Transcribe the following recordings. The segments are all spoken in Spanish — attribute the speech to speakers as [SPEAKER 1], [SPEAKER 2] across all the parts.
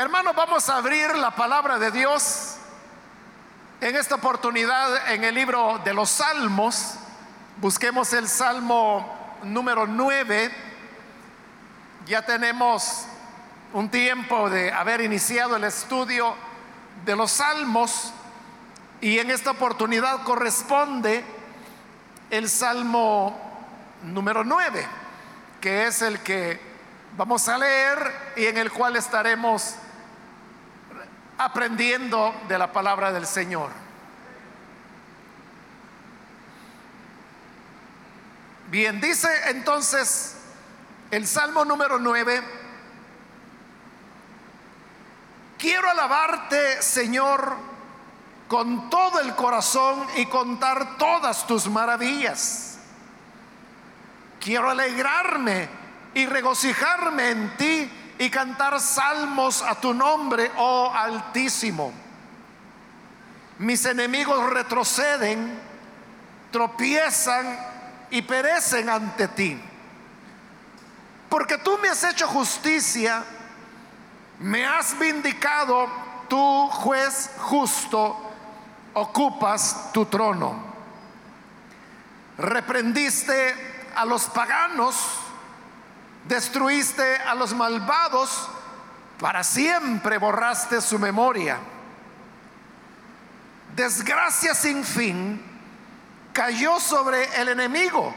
[SPEAKER 1] Hermanos, vamos a abrir la palabra de Dios en esta oportunidad en el libro de los Salmos. Busquemos el Salmo número 9. Ya tenemos un tiempo de haber iniciado el estudio de los Salmos y en esta oportunidad corresponde el Salmo número 9, que es el que vamos a leer y en el cual estaremos aprendiendo de la palabra del Señor. Bien, dice entonces el Salmo número 9, quiero alabarte, Señor, con todo el corazón y contar todas tus maravillas. Quiero alegrarme y regocijarme en ti y cantar salmos a tu nombre, oh Altísimo. Mis enemigos retroceden, tropiezan y perecen ante ti. Porque tú me has hecho justicia, me has vindicado, tú juez justo, ocupas tu trono. Reprendiste a los paganos Destruiste a los malvados, para siempre borraste su memoria. Desgracia sin fin cayó sobre el enemigo.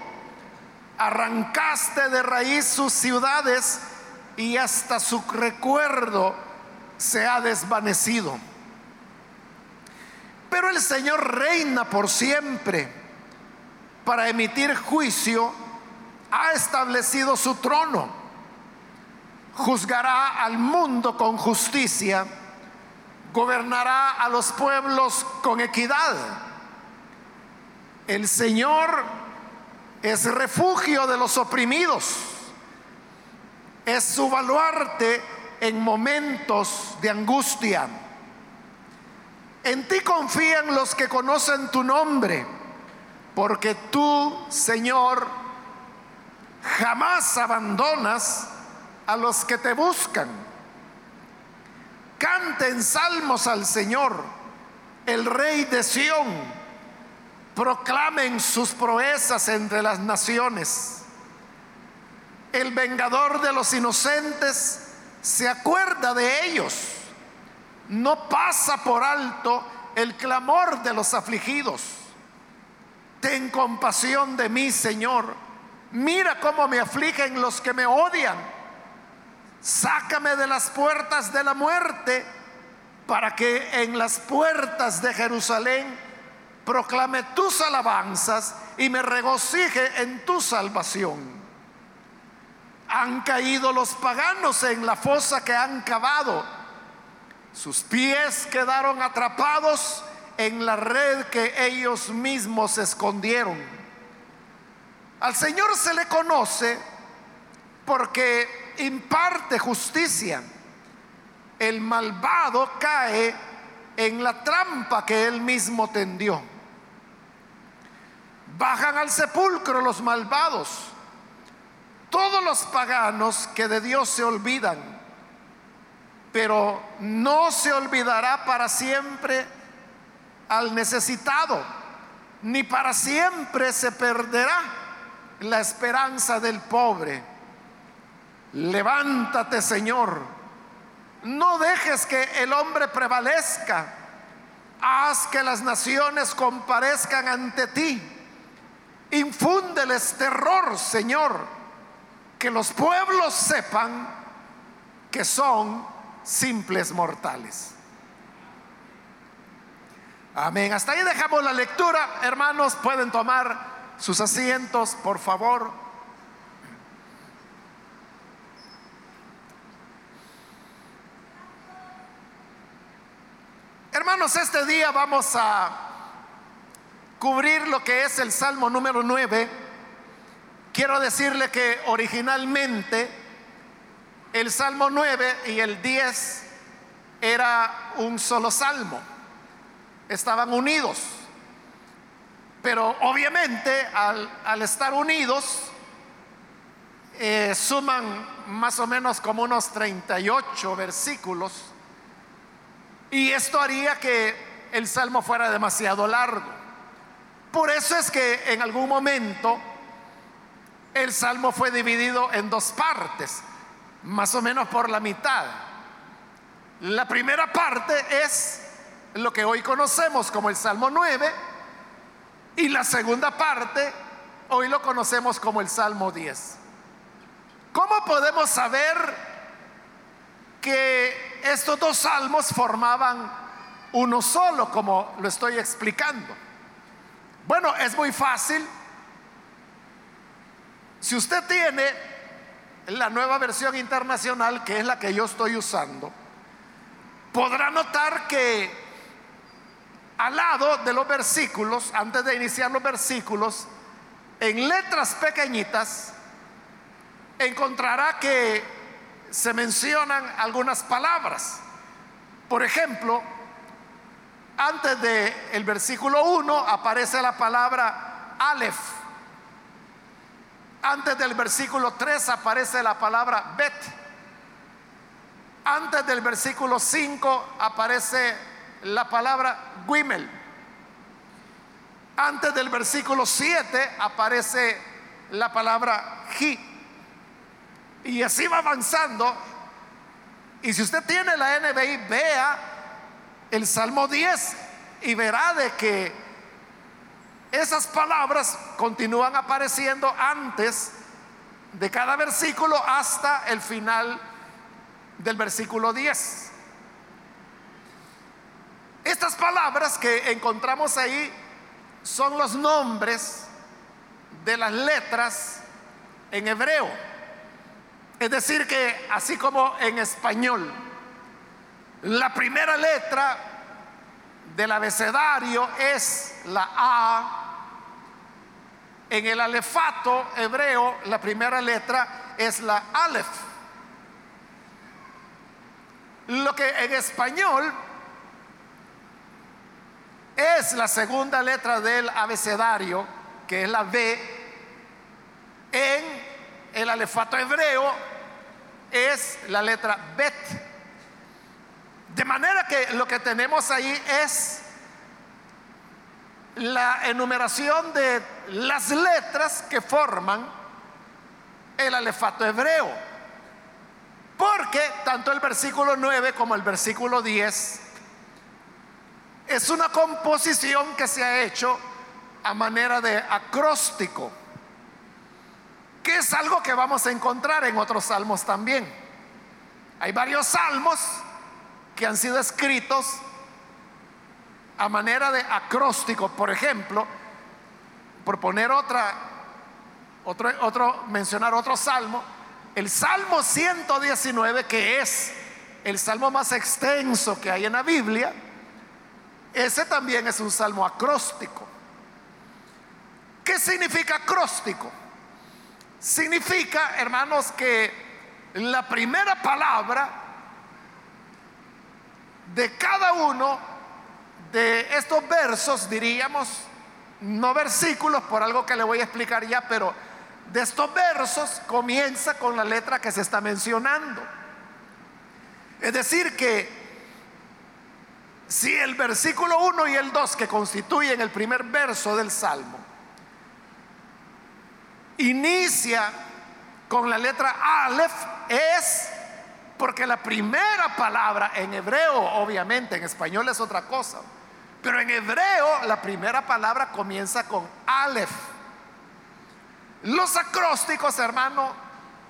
[SPEAKER 1] Arrancaste de raíz sus ciudades y hasta su recuerdo se ha desvanecido. Pero el Señor reina por siempre para emitir juicio ha establecido su trono. Juzgará al mundo con justicia, gobernará a los pueblos con equidad. El Señor es refugio de los oprimidos, es su baluarte en momentos de angustia. En ti confían los que conocen tu nombre, porque tú, Señor, Jamás abandonas a los que te buscan. Canten salmos al Señor, el Rey de Sión. Proclamen sus proezas entre las naciones. El vengador de los inocentes se acuerda de ellos. No pasa por alto el clamor de los afligidos. Ten compasión de mí, Señor Mira cómo me afligen los que me odian. Sácame de las puertas de la muerte para que en las puertas de Jerusalén proclame tus alabanzas y me regocije en tu salvación. Han caído los paganos en la fosa que han cavado. Sus pies quedaron atrapados en la red que ellos mismos escondieron. Al Señor se le conoce porque imparte justicia. El malvado cae en la trampa que él mismo tendió. Bajan al sepulcro los malvados, todos los paganos que de Dios se olvidan, pero no se olvidará para siempre al necesitado, ni para siempre se perderá la esperanza del pobre. Levántate, Señor. No dejes que el hombre prevalezca. Haz que las naciones comparezcan ante ti. Infúndeles terror, Señor. Que los pueblos sepan que son simples mortales. Amén. Hasta ahí dejamos la lectura. Hermanos, pueden tomar sus asientos, por favor. Hermanos, este día vamos a cubrir lo que es el Salmo número 9. Quiero decirle que originalmente el Salmo 9 y el 10 era un solo salmo. Estaban unidos. Pero obviamente al, estar unidos, eh, suman más o menos como unos 38 versículos y esto haría que el salmo fuera demasiado largo. Por eso es que en algún momento el salmo fue dividido en dos partes, más o menos por la mitad. La primera parte es lo que hoy conocemos como el Salmo 9 y la segunda parte hoy lo conocemos como el Salmo 10. ¿Cómo podemos saber que estos dos salmos formaban uno solo, como lo estoy explicando? Bueno, es muy fácil. Si usted tiene la nueva versión internacional, que es la que yo estoy usando, podrá notar que al lado de los versículos, antes de iniciar los versículos, en letras pequeñitas, encontrará que se mencionan algunas palabras. Por ejemplo, antes del el versículo 1 aparece la palabra Aleph. Antes del versículo 3 aparece la palabra Bet. Antes del versículo 5 aparece la palabra Guimel. Antes del versículo 7 aparece la palabra Ji. Y así va avanzando. Y si usted tiene la NBI, vea el Salmo 10 y verá de que esas palabras continúan apareciendo antes de cada versículo hasta el final del versículo 10. Estas palabras que encontramos ahí son los nombres de las letras en hebreo. Es decir, que así como en español, la primera letra del abecedario es la A, en el alefato hebreo la primera letra es la Aleph. Lo que en español es la segunda letra del abecedario, que es la B, en el alefato hebreo es la letra Bet. De manera que lo que tenemos ahí es la enumeración de las letras que forman el alefato hebreo. Porque tanto el versículo 9 como el versículo 10 es una composición que se ha hecho a manera de acróstico, que es algo que vamos a encontrar en otros salmos también. Hay varios salmos que han sido escritos a manera de acróstico, por ejemplo, por poner otra, otro, otro, mencionar otro salmo, el Salmo 119, que es el salmo más extenso que hay en la Biblia, ese también es un salmo acróstico. ¿Qué significa acróstico? Significa, hermanos, que la primera palabra de cada uno de estos versos, diríamos, no versículos, por algo que le voy a explicar ya, pero de estos versos comienza con la letra que se está mencionando. Es decir, que si el versículo 1 y el 2 que constituyen el primer verso del Salmo inicia con la letra Aleph es porque la primera palabra en hebreo, obviamente, en español es otra cosa, pero en hebreo la primera palabra comienza con Aleph. Los acrósticos, hermano,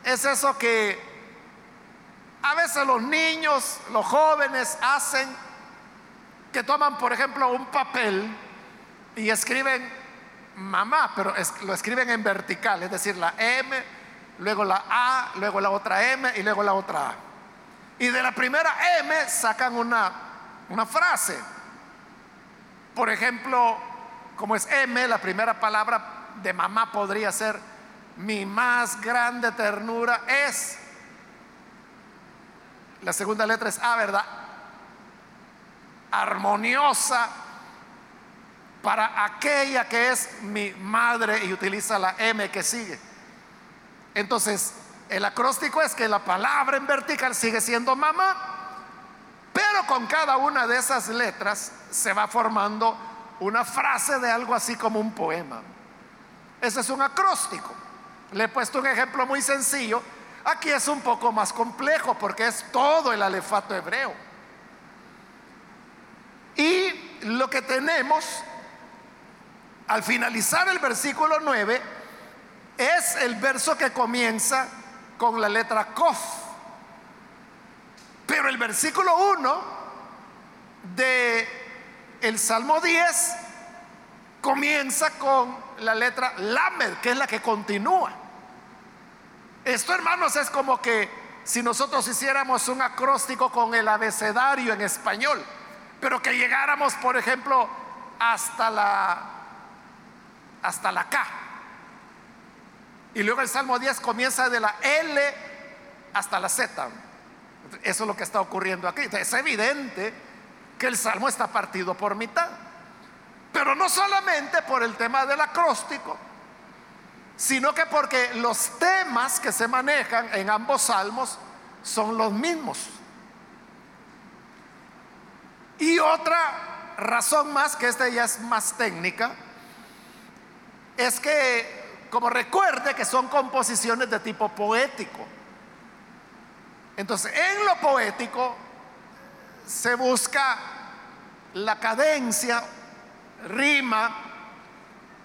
[SPEAKER 1] es eso que a veces los niños, los jóvenes hacen que toman, por ejemplo, un papel y escriben mamá, pero lo escriben en vertical, es decir, la M, luego la A, luego la otra M y luego la otra A. Y de la primera M sacan una, una frase. Por ejemplo, como es M, la primera palabra de mamá podría ser mi más grande ternura es. La segunda letra es A, ¿verdad? Armoniosa para aquella que es mi madre y utiliza la M que sigue. Entonces, el acróstico es que la palabra en vertical sigue siendo mamá, pero con cada una de esas letras se va formando una frase de algo así como un poema. Ese es un acróstico. Le he puesto un ejemplo muy sencillo. Aquí es un poco más complejo porque es todo el alefato hebreo. Lo que tenemos al finalizar el versículo 9 es el verso que comienza con la letra Kof. Pero el versículo 1 de el Salmo 10 comienza con la letra Lamed, que es la que continúa. Esto, hermanos, es como que si nosotros hiciéramos un acróstico con el abecedario en español, pero que llegáramos, por ejemplo, hasta la hasta la K. Y luego el Salmo 10 comienza de la L hasta la Z. Eso es lo que está ocurriendo aquí. Es evidente que el Salmo está partido por mitad. Pero no solamente por el tema del acróstico, sino que porque los temas que se manejan en ambos salmos son los mismos. Y otra razón más, que esta ya es más técnica, es que como recuerde que son composiciones de tipo poético. Entonces, en lo poético se busca la cadencia, rima.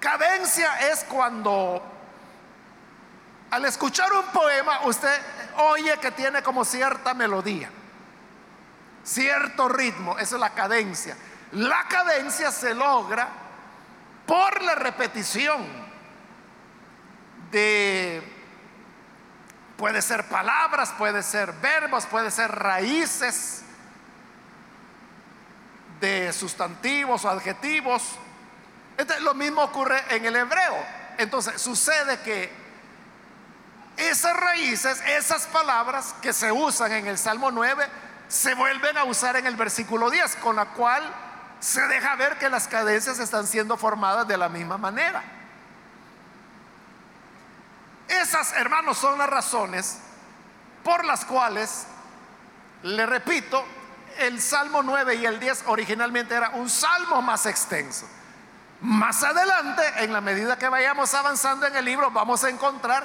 [SPEAKER 1] Cadencia es cuando al escuchar un poema usted oye que tiene como cierta melodía, cierto ritmo, esa es la cadencia. La cadencia se logra por la repetición de, puede ser palabras, puede ser verbos, puede ser raíces de sustantivos o adjetivos. lo mismo ocurre en el hebreo. Entonces sucede que esas raíces, esas palabras que se usan en el Salmo 9, se vuelven a usar en el versículo 10, con la cual se deja ver que las cadencias están siendo formadas de la misma manera. Esas, hermanos, son las razones por las cuales, le repito, el Salmo 9 y el 10 originalmente era un salmo más extenso. Más adelante, en la medida que vayamos avanzando en el libro, vamos a encontrar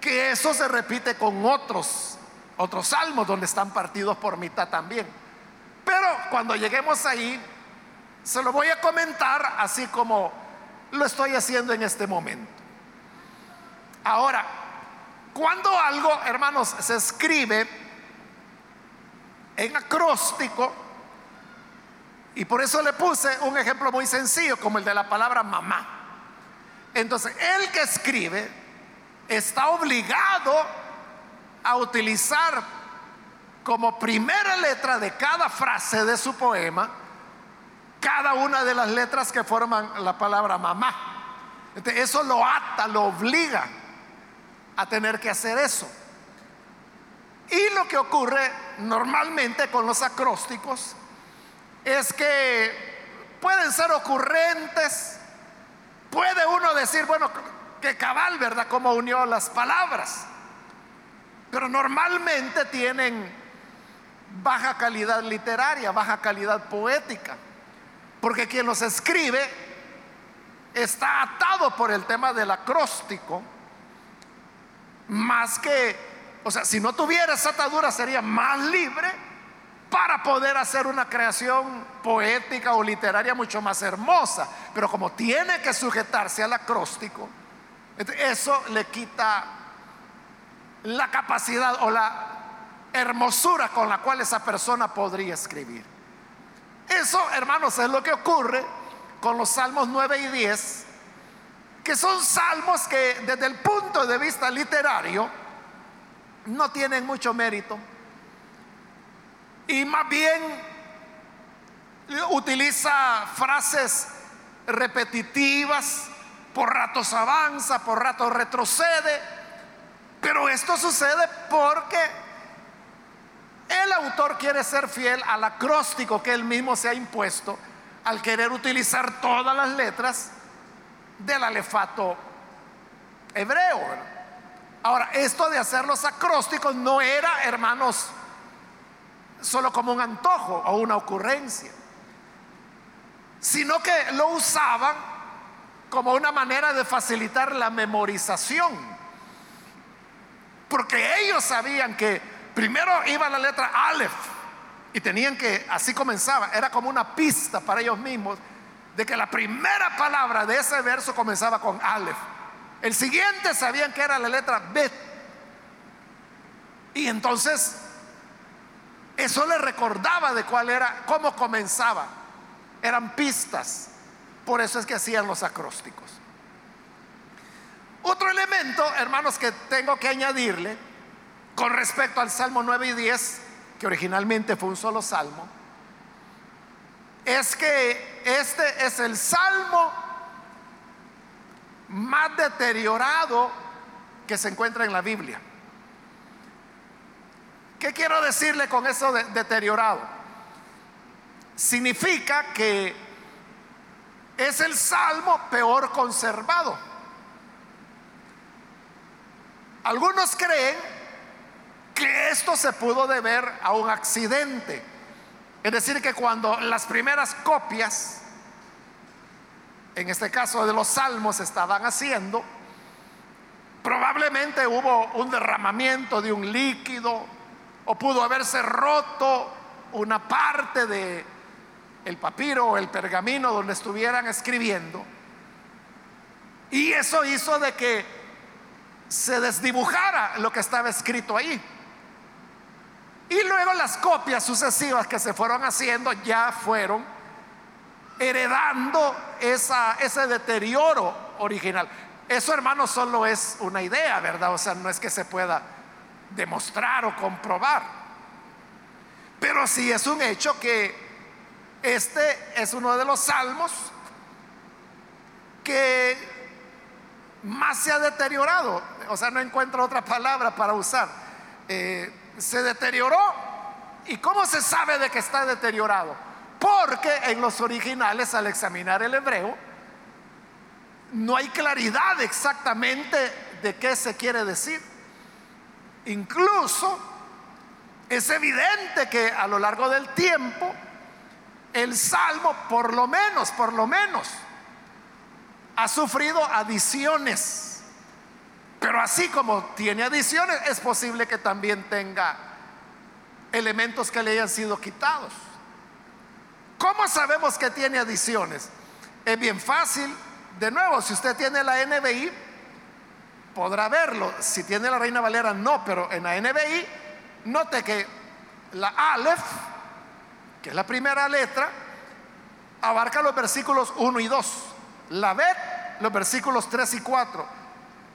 [SPEAKER 1] que eso se repite con otros, otros salmos donde están partidos por mitad también. Pero cuando lleguemos ahí, se lo voy a comentar así como lo estoy haciendo en este momento. Ahora, cuando algo, hermanos, se escribe en acróstico, y por eso le puse un ejemplo muy sencillo, como el de la palabra mamá. Entonces, el que escribe está obligado a utilizar como primera letra de cada frase de su poema cada una de las letras que forman la palabra mamá. Entonces, eso lo ata, lo obliga a tener que hacer eso. Y lo que ocurre normalmente con los acrósticos es que pueden ser ocurrentes, puede uno decir, bueno, que cabal, ¿verdad? Cómo unió las palabras. Pero normalmente tienen baja calidad literaria, baja calidad poética. Porque quien los escribe está atado por el tema del acróstico más que, o sea, si no tuviera esa atadura sería más libre para poder hacer una creación poética o literaria mucho más hermosa. Pero como tiene que sujetarse al acróstico, eso le quita la capacidad o la hermosura con la cual esa persona podría escribir. Eso, hermanos, es lo que ocurre con los Salmos 9 y 10 que son salmos que desde el punto de vista literario no tienen mucho mérito y más bien utiliza frases repetitivas, por ratos avanza, por ratos retrocede, pero esto sucede porque el autor quiere ser fiel al acróstico que él mismo se ha impuesto al querer utilizar todas las letras del alefato hebreo. Ahora, esto de hacer los acrósticos no era, hermanos, solo como un antojo o una ocurrencia, sino que lo usaban como una manera de facilitar la memorización. Porque ellos sabían que primero iba la letra Aleph y tenían que, así comenzaba, era como una pista para ellos mismos de que la primera palabra de ese verso comenzaba con Aleph. El siguiente sabían que era la letra Bet. Y entonces eso le recordaba de cuál era, cómo comenzaba. Eran pistas. Por eso es que hacían los acrósticos. Otro elemento, hermanos, que tengo que añadirle con respecto al Salmo 9 y 10, que originalmente fue un solo salmo, es que este es el salmo más deteriorado que se encuentra en la Biblia. ¿Qué quiero decirle con eso de deteriorado? Significa que es el salmo peor conservado. Algunos creen que esto se pudo deber a un accidente. Es decir, que cuando las primeras copias, en este caso de los salmos, se estaban haciendo, probablemente hubo un derramamiento de un líquido o pudo haberse roto una parte de el papiro o el pergamino donde estuvieran escribiendo. Y eso hizo de que se desdibujara lo que estaba escrito ahí. Y luego las copias sucesivas que se fueron haciendo ya fueron heredando ese deterioro original. Eso, hermano, solo es una idea, ¿verdad? O sea, no es que se pueda demostrar o comprobar. Pero sí es un hecho que este es uno de los salmos que más se ha deteriorado. O sea, no encuentro otra palabra para usar. Eh, se deterioró. ¿Y cómo se sabe de que está deteriorado? Porque en los originales, al examinar el hebreo, no hay claridad exactamente de qué se quiere decir. Incluso es evidente que a lo largo del tiempo, el Salmo, por lo menos, por lo menos, ha sufrido adiciones. Pero así como tiene adiciones, es posible que también tenga elementos que le hayan sido quitados. ¿Cómo sabemos que tiene adiciones? Es bien fácil. De nuevo, si usted tiene la NBI, podrá verlo. Si tiene la Reina Valera, no, pero en la NBI, note que la Aleph que es la primera letra, abarca los versículos 1 y 2. La Bet, los versículos 3 y 4.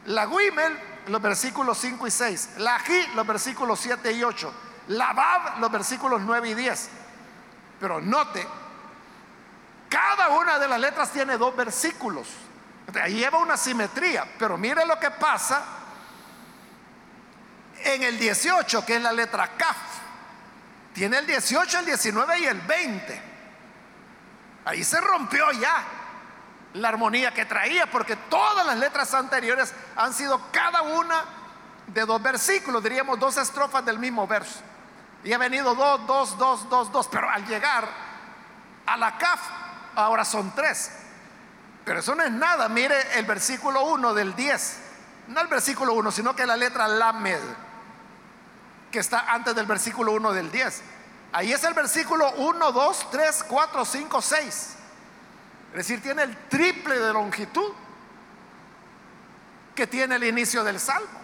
[SPEAKER 1] La Guimel, los versículos 5 y 6. La Ji, los versículos 7 y 8. La Bab, los versículos 9 y 10. Pero note, cada una de las letras tiene dos versículos. Ahí lleva una simetría. Pero mire lo que pasa en el 18, que es la letra Kaf. Tiene el 18, el 19 y el 20. Ahí se rompió ya la armonía que traía, porque todas las letras anteriores han sido cada una de dos versículos, diríamos dos estrofas del mismo verso. Y ha venido dos, dos, dos, dos, dos, pero al llegar a la CAF, ahora son tres. Pero eso no es nada, mire el versículo 1 del 10, no el versículo 1, sino que la letra Lamed que está antes del versículo 1 del 10. Ahí es el versículo 1, 2, 3, 4, 5, 6. Es decir, tiene el triple de longitud que tiene el inicio del salmo.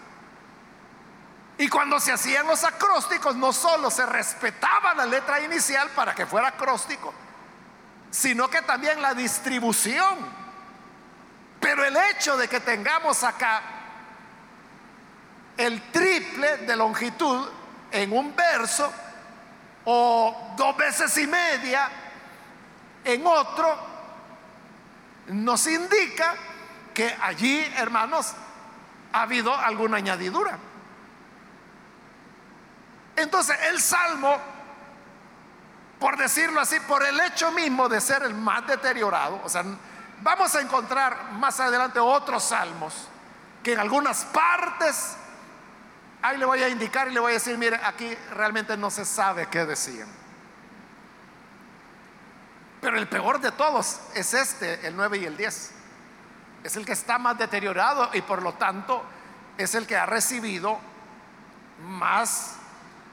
[SPEAKER 1] Y cuando se hacían los acrósticos, no solo se respetaba la letra inicial para que fuera acróstico, sino que también la distribución. Pero el hecho de que tengamos acá el triple de longitud en un verso o dos veces y media en otro, nos indica que allí, hermanos, ha habido alguna añadidura. Entonces, el salmo, por decirlo así, por el hecho mismo de ser el más deteriorado, o sea, vamos a encontrar más adelante otros salmos que en algunas partes Ahí le voy a indicar y le voy a decir, mire, aquí realmente no se sabe qué decían. Pero el peor de todos es este, el 9 y el 10. Es el que está más deteriorado y por lo tanto es el que ha recibido más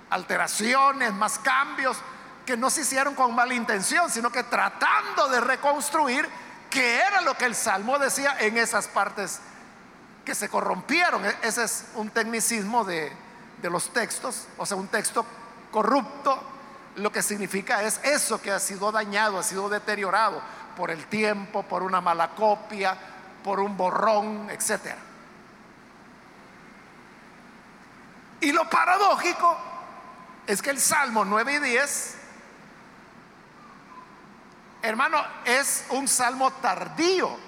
[SPEAKER 1] alteraciones, más cambios que no se hicieron con mala intención, sino que tratando de reconstruir qué era lo que el Salmo decía en esas partes que se corrompieron. E-, ese es un tecnicismo de, los textos, o sea, un texto corrupto, lo que significa es eso que ha sido dañado, ha sido deteriorado por el tiempo, por una mala copia, por un borrón, etc. Y lo paradójico es que el Salmo 9 y 10, hermano, es un salmo tardío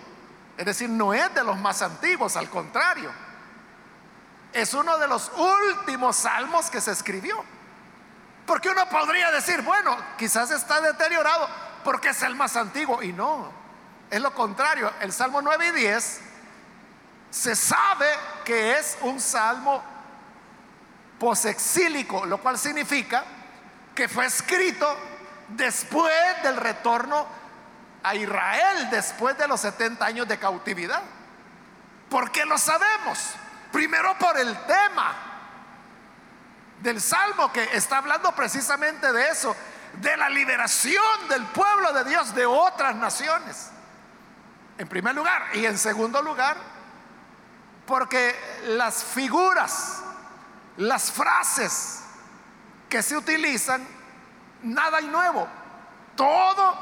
[SPEAKER 1] es decir, no es de los más antiguos, al contrario. Es uno de los últimos salmos que se escribió. Porque uno podría decir, bueno, quizás está deteriorado porque es el más antiguo. Y no, es lo contrario. El Salmo 9 y 10 se sabe que es un salmo posexílico, lo cual significa que fue escrito después del retorno a Israel después de los 70 años de cautividad. ¿Por qué lo sabemos? Primero por el tema del Salmo que está hablando precisamente de eso, de la liberación del pueblo de Dios de otras naciones. En primer lugar. Y en segundo lugar, porque las figuras, las frases que se utilizan, nada hay nuevo. Todo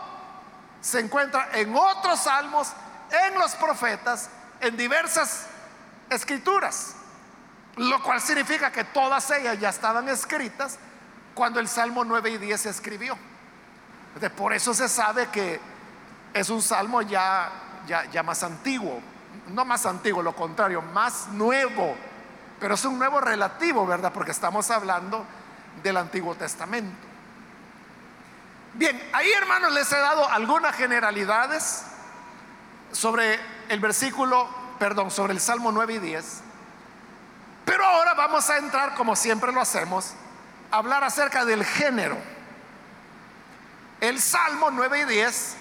[SPEAKER 1] se encuentra en otros salmos, en los profetas, en diversas escrituras. Lo cual significa que todas ellas ya estaban escritas cuando el Salmo 9 y 10 se escribió. Por eso se sabe que es un salmo ya, ya, ya más antiguo. No más antiguo, lo contrario, más nuevo. Pero es un nuevo relativo, ¿verdad? Porque estamos hablando del Antiguo Testamento. Bien, ahí hermanos les he dado algunas generalidades sobre el versículo, perdón, sobre el Salmo 9 y 10. Pero ahora vamos a entrar, como siempre lo hacemos, a hablar acerca del género. El Salmo 9 y 10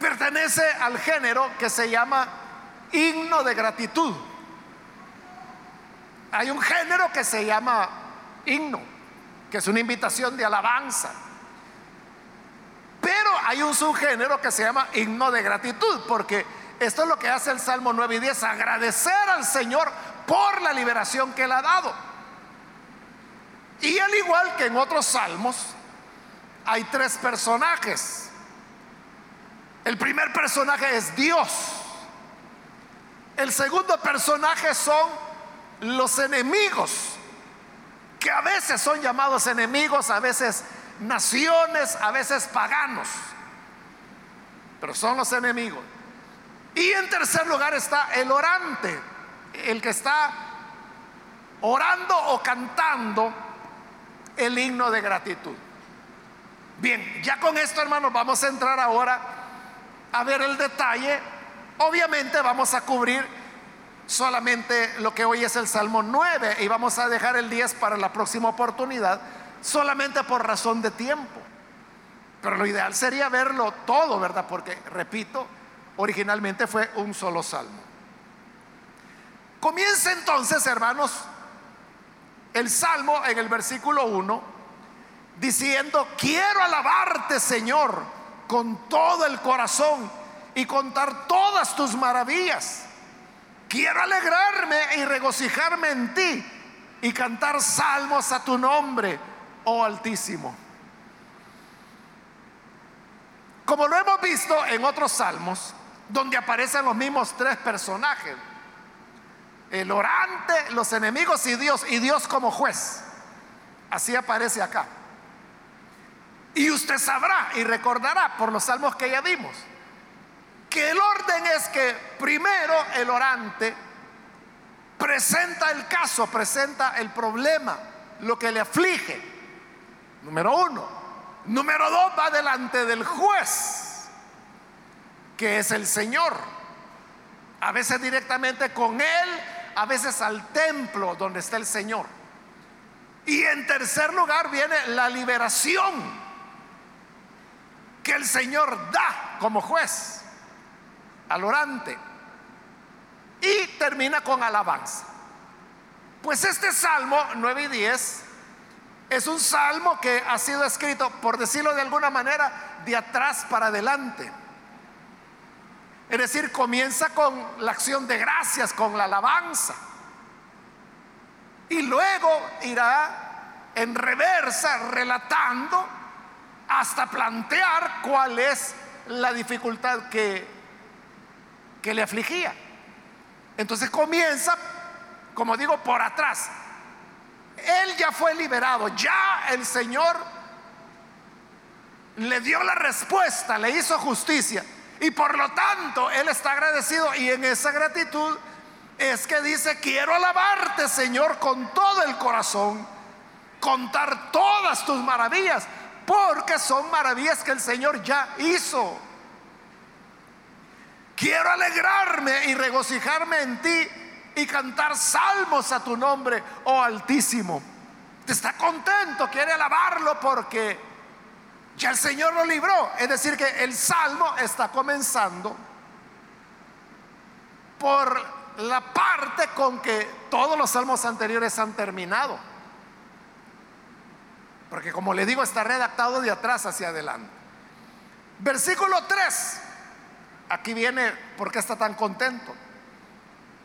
[SPEAKER 1] pertenece al género que se llama himno de gratitud. Hay un género que se llama himno que es una invitación de alabanza. Pero hay un subgénero que se llama himno de gratitud, porque esto es lo que hace el Salmo 9 y 10, agradecer al Señor por la liberación que Él ha dado. Y al igual que en otros salmos, hay tres personajes. El primer personaje es Dios. El segundo personaje son los enemigos que a veces son llamados enemigos, a veces naciones, a veces paganos, pero son los enemigos. Y en tercer lugar está el orante, el que está orando o cantando el himno de gratitud. Bien, ya con esto hermanos vamos a entrar ahora a ver el detalle. Obviamente vamos a cubrir solamente lo que hoy es el Salmo 9 y vamos a dejar el 10 para la próxima oportunidad, solamente por razón de tiempo. Pero lo ideal sería verlo todo, ¿verdad? Porque, repito, originalmente fue un solo salmo. Comienza entonces, hermanos, el salmo en el versículo 1, diciendo, quiero alabarte, Señor, con todo el corazón y contar todas tus maravillas. Quiero alegrarme y regocijarme en ti y cantar salmos a tu nombre, oh Altísimo. Como lo hemos visto en otros salmos, donde aparecen los mismos tres personajes, el orante, los enemigos y Dios, y Dios como juez. Así aparece acá. Y usted sabrá y recordará por los salmos que ya vimos que el orden es que primero el orante presenta el caso, presenta el problema, lo que le aflige. Número uno. Número dos, va delante del juez, que es el Señor. A veces directamente con él, a veces al templo donde está el Señor. Y en tercer lugar viene la liberación que el Señor da como juez al orante. Y termina con alabanza. Pues este Salmo 9 y 10 es un salmo que ha sido escrito, por decirlo de alguna manera, de atrás para adelante. Es decir, comienza con la acción de gracias, con la alabanza. Y luego irá en reversa relatando hasta plantear cuál es la dificultad que, que le afligía. Entonces comienza, como digo, por atrás. Él ya fue liberado, ya el Señor le dio la respuesta, le hizo justicia. Y por lo tanto, Él está agradecido y en esa gratitud es que dice, quiero alabarte, Señor, con todo el corazón, contar todas tus maravillas, porque son maravillas que el Señor ya hizo. Quiero alegrarme y regocijarme en ti y cantar salmos a tu nombre, oh Altísimo. Está contento, quiere alabarlo porque ya el Señor lo libró. Es decir, que el salmo está comenzando por la parte con que todos los salmos anteriores han terminado. Porque como le digo, está redactado de atrás hacia adelante. Versículo 3. Aquí viene, ¿por qué está tan contento?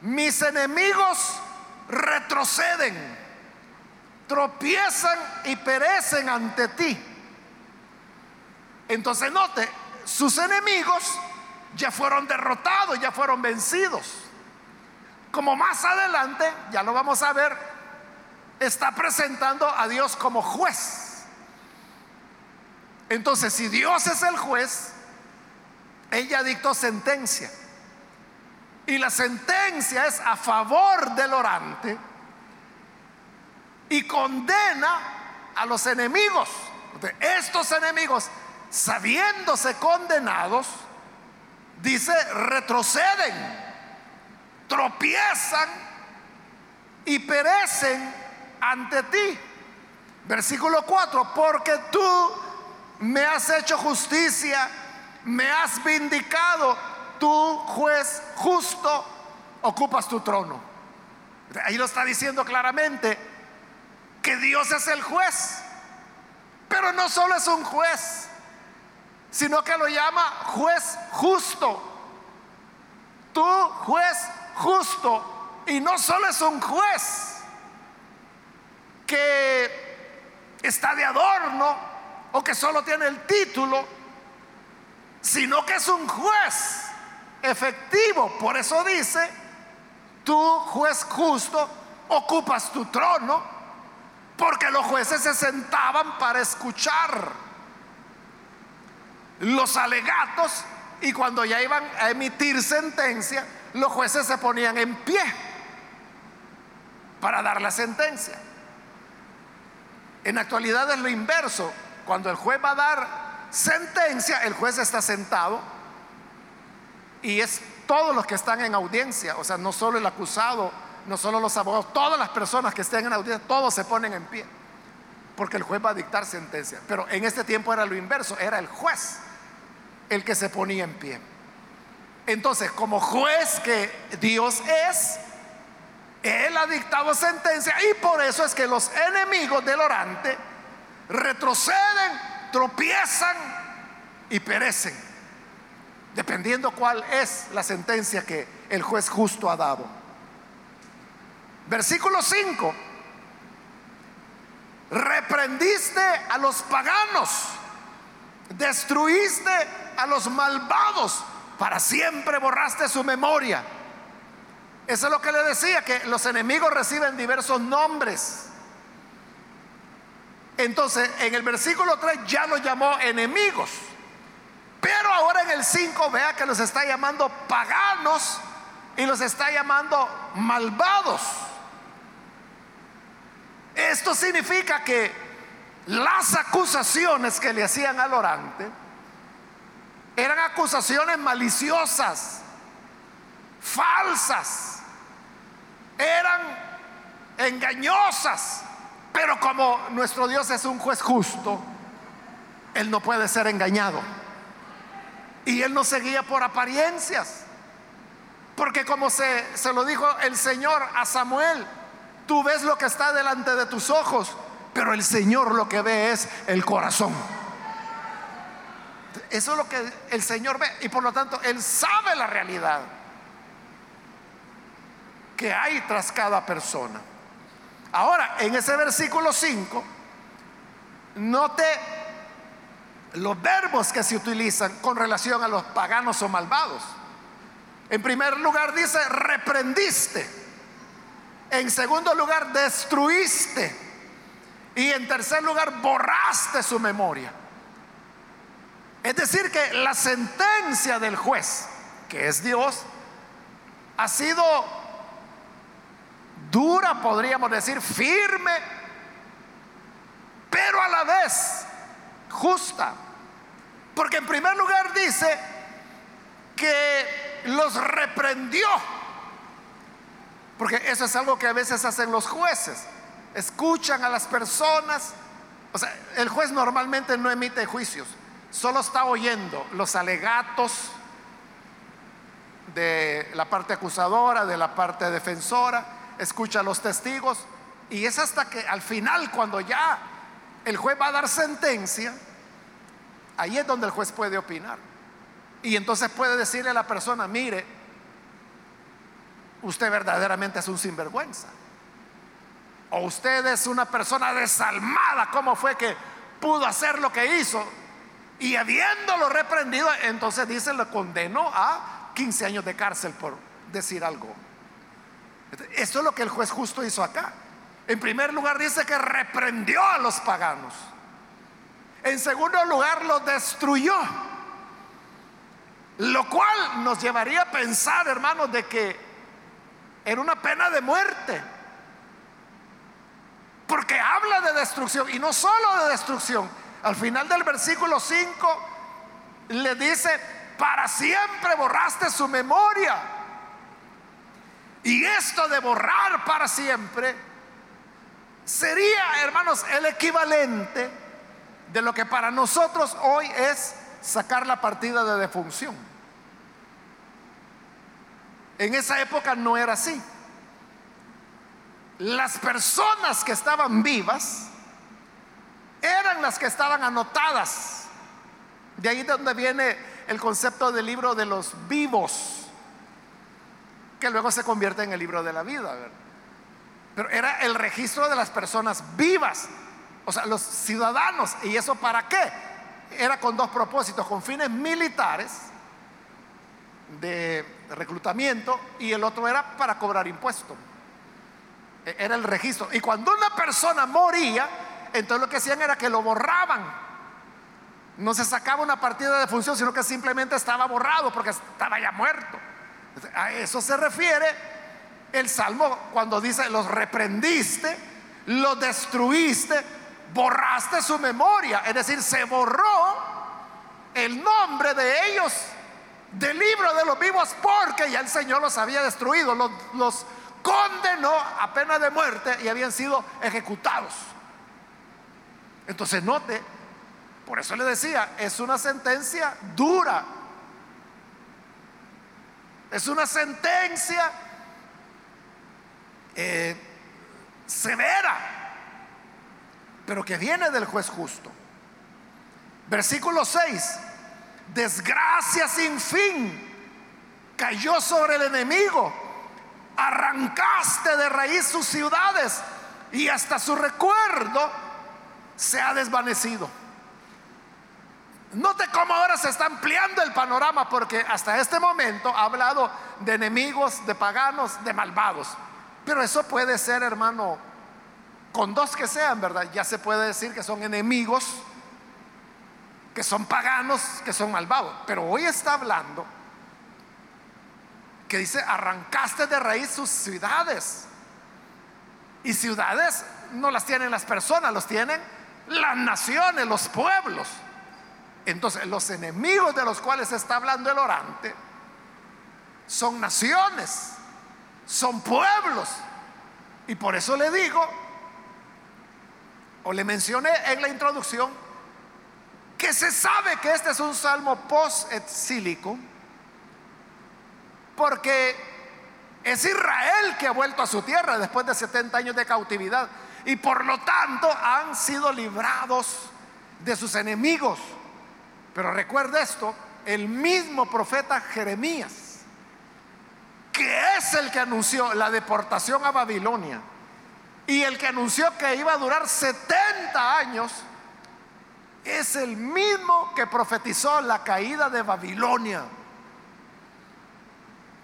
[SPEAKER 1] Mis enemigos retroceden, tropiezan y perecen ante ti. Entonces note, sus enemigos ya fueron derrotados, ya fueron vencidos. Como más adelante, ya lo vamos a ver, está presentando a Dios como juez. Entonces, si Dios es el juez, ella dictó sentencia. Y la sentencia es a favor del orante y condena a los enemigos. Estos enemigos, sabiéndose condenados, dice, retroceden, tropiezan y perecen ante ti. Versículo 4, porque tú me has hecho justicia, me has vindicado, tú juez justo, ocupas tu trono. Ahí lo está diciendo claramente que Dios es el juez, pero no solo es un juez, sino que lo llama juez justo. Tú juez justo, y no solo es un juez, que está de adorno o que solo tiene el título, sino que es un juez efectivo. Por eso dice, tú juez justo, ocupas tu trono, porque los jueces se sentaban para escuchar los alegatos y cuando ya iban a emitir sentencia, los jueces se ponían en pie para dar la sentencia. En actualidad es lo inverso. Cuando el juez va a dar sentencia, el juez está sentado y es todos los que están en audiencia, o sea, no solo el acusado, no solo los abogados, todas las personas que estén en audiencia, todos se ponen en pie, porque el juez va a dictar sentencia. Pero en este tiempo era lo inverso, era el juez el que se ponía en pie. Entonces, como juez que Dios es, él ha dictado sentencia y por eso es que los enemigos del orante retroceden, tropiezan y perecen, dependiendo cuál es la sentencia que el juez justo ha dado. Versículo 5. Reprendiste a los paganos, destruiste a los malvados, para siempre borraste su memoria eso es lo que le decía, que los enemigos reciben diversos nombres. Entonces, en el versículo 3 ya los llamó enemigos. Pero ahora en el 5 vea que los está llamando paganos y los está llamando malvados. Esto significa que las acusaciones que le hacían al orante eran acusaciones maliciosas, falsas eran engañosas. Pero como nuestro Dios es un juez justo, Él no puede ser engañado. Y Él no seguía por apariencias. Porque como se, se lo dijo el Señor a Samuel, tú ves lo que está delante de tus ojos, pero el Señor lo que ve es el corazón. Eso es lo que el Señor ve y por lo tanto Él sabe la realidad que hay tras cada persona. Ahora, en ese versículo 5, note los verbos que se utilizan con relación a los paganos o malvados. En primer lugar dice, reprendiste. En segundo lugar, destruiste. Y en tercer lugar, borraste su memoria. Es decir, que la sentencia del juez, que es Dios, ha sido dura, podríamos decir, firme, pero a la vez justa. Porque en primer lugar dice que los reprendió. Porque eso es algo que a veces hacen los jueces. Escuchan a las personas. O sea, el juez normalmente no emite juicios. Solo está oyendo los alegatos de la parte acusadora, de la parte defensora. Escucha a los testigos. Y es hasta que al final, cuando ya el juez va a dar sentencia, ahí es donde el juez puede opinar. Y entonces puede decirle a la persona, mire, usted verdaderamente es un sinvergüenza. O usted es una persona desalmada, ¿cómo fue que pudo hacer lo que hizo? Y habiéndolo reprendido, entonces dice, lo condenó a 15 años de cárcel por decir algo. Esto es lo que el juez justo hizo acá. En primer lugar dice que reprendió a los paganos. En segundo lugar lo destruyó. Lo cual nos llevaría a pensar, hermanos, de que era una pena de muerte. Porque habla de destrucción y no solo de destrucción. Al final del versículo 5 le dice, para siempre borraste su memoria. Y esto de borrar para siempre sería, hermanos, el equivalente de lo que para nosotros hoy es sacar la partida de defunción. En esa época no era así. Las personas que estaban vivas eran las que estaban anotadas. De ahí donde viene el concepto del libro de los vivos, que luego se convierte en el libro de la vida. Pero era el registro de las personas vivas, o sea, los ciudadanos. ¿Y eso para qué? Era con dos propósitos, con fines militares de reclutamiento y el otro era para cobrar impuestos. E-, era el registro. Y cuando una persona moría, entonces lo que hacían era que lo borraban. No se sacaba una partida de función, sino que simplemente estaba borrado porque estaba ya muerto. A eso se refiere el Salmo cuando dice, los reprendiste, los destruiste, borraste su memoria. Es decir, se borró el nombre de ellos del libro de los vivos porque ya el Señor los había destruido, los, los condenó a pena de muerte y habían sido ejecutados. Entonces note, por eso le decía, es una sentencia dura. Es una sentencia eh, severa, pero que viene del juez justo. Versículo 6, desgracia sin fin cayó sobre el enemigo, arrancaste de raíz sus ciudades y hasta su recuerdo se ha desvanecido. Note cómo ahora se está ampliando el panorama porque hasta este momento ha hablado de enemigos, de paganos, de malvados. Pero eso puede ser, hermano, con dos que sean, ¿verdad? Ya se puede decir que son enemigos, que son paganos, que son malvados. Pero hoy está hablando que dice, arrancaste de raíz sus ciudades. Y ciudades no las tienen las personas, los tienen las naciones, los pueblos. Entonces, los enemigos de los cuales está hablando el orante son naciones, son pueblos, Y por eso le digo, o le mencioné en la introducción, que se sabe que este es un salmo post-exílico, porque es Israel que ha vuelto a su tierra después de 70 años de cautividad y por lo tanto han sido librados de sus enemigos. Pero recuerda esto, el mismo profeta Jeremías, que es el que anunció la deportación a Babilonia y el que anunció que iba a durar 70 años, es el mismo que profetizó la caída de Babilonia,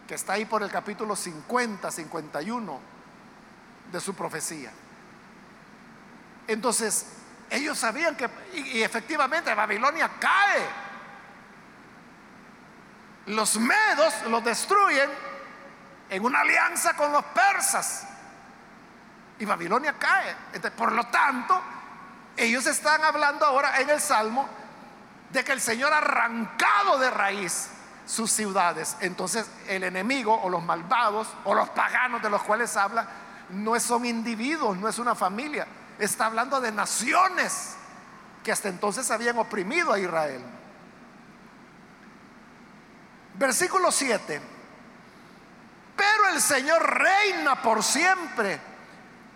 [SPEAKER 1] que está ahí por el capítulo 50, 51 de su profecía. Entonces, ellos sabían que, y, efectivamente, Babilonia cae. Los medos los destruyen en una alianza con los persas. Y Babilonia cae. por lo tanto, ellos están hablando ahora en el Salmo de que el Señor ha arrancado de raíz sus ciudades. Entonces el enemigo o los malvados o los paganos de los cuales habla no son individuos, no es una familia. Está hablando de naciones que hasta entonces habían oprimido a Israel. Versículo 7. Pero el Señor reina por siempre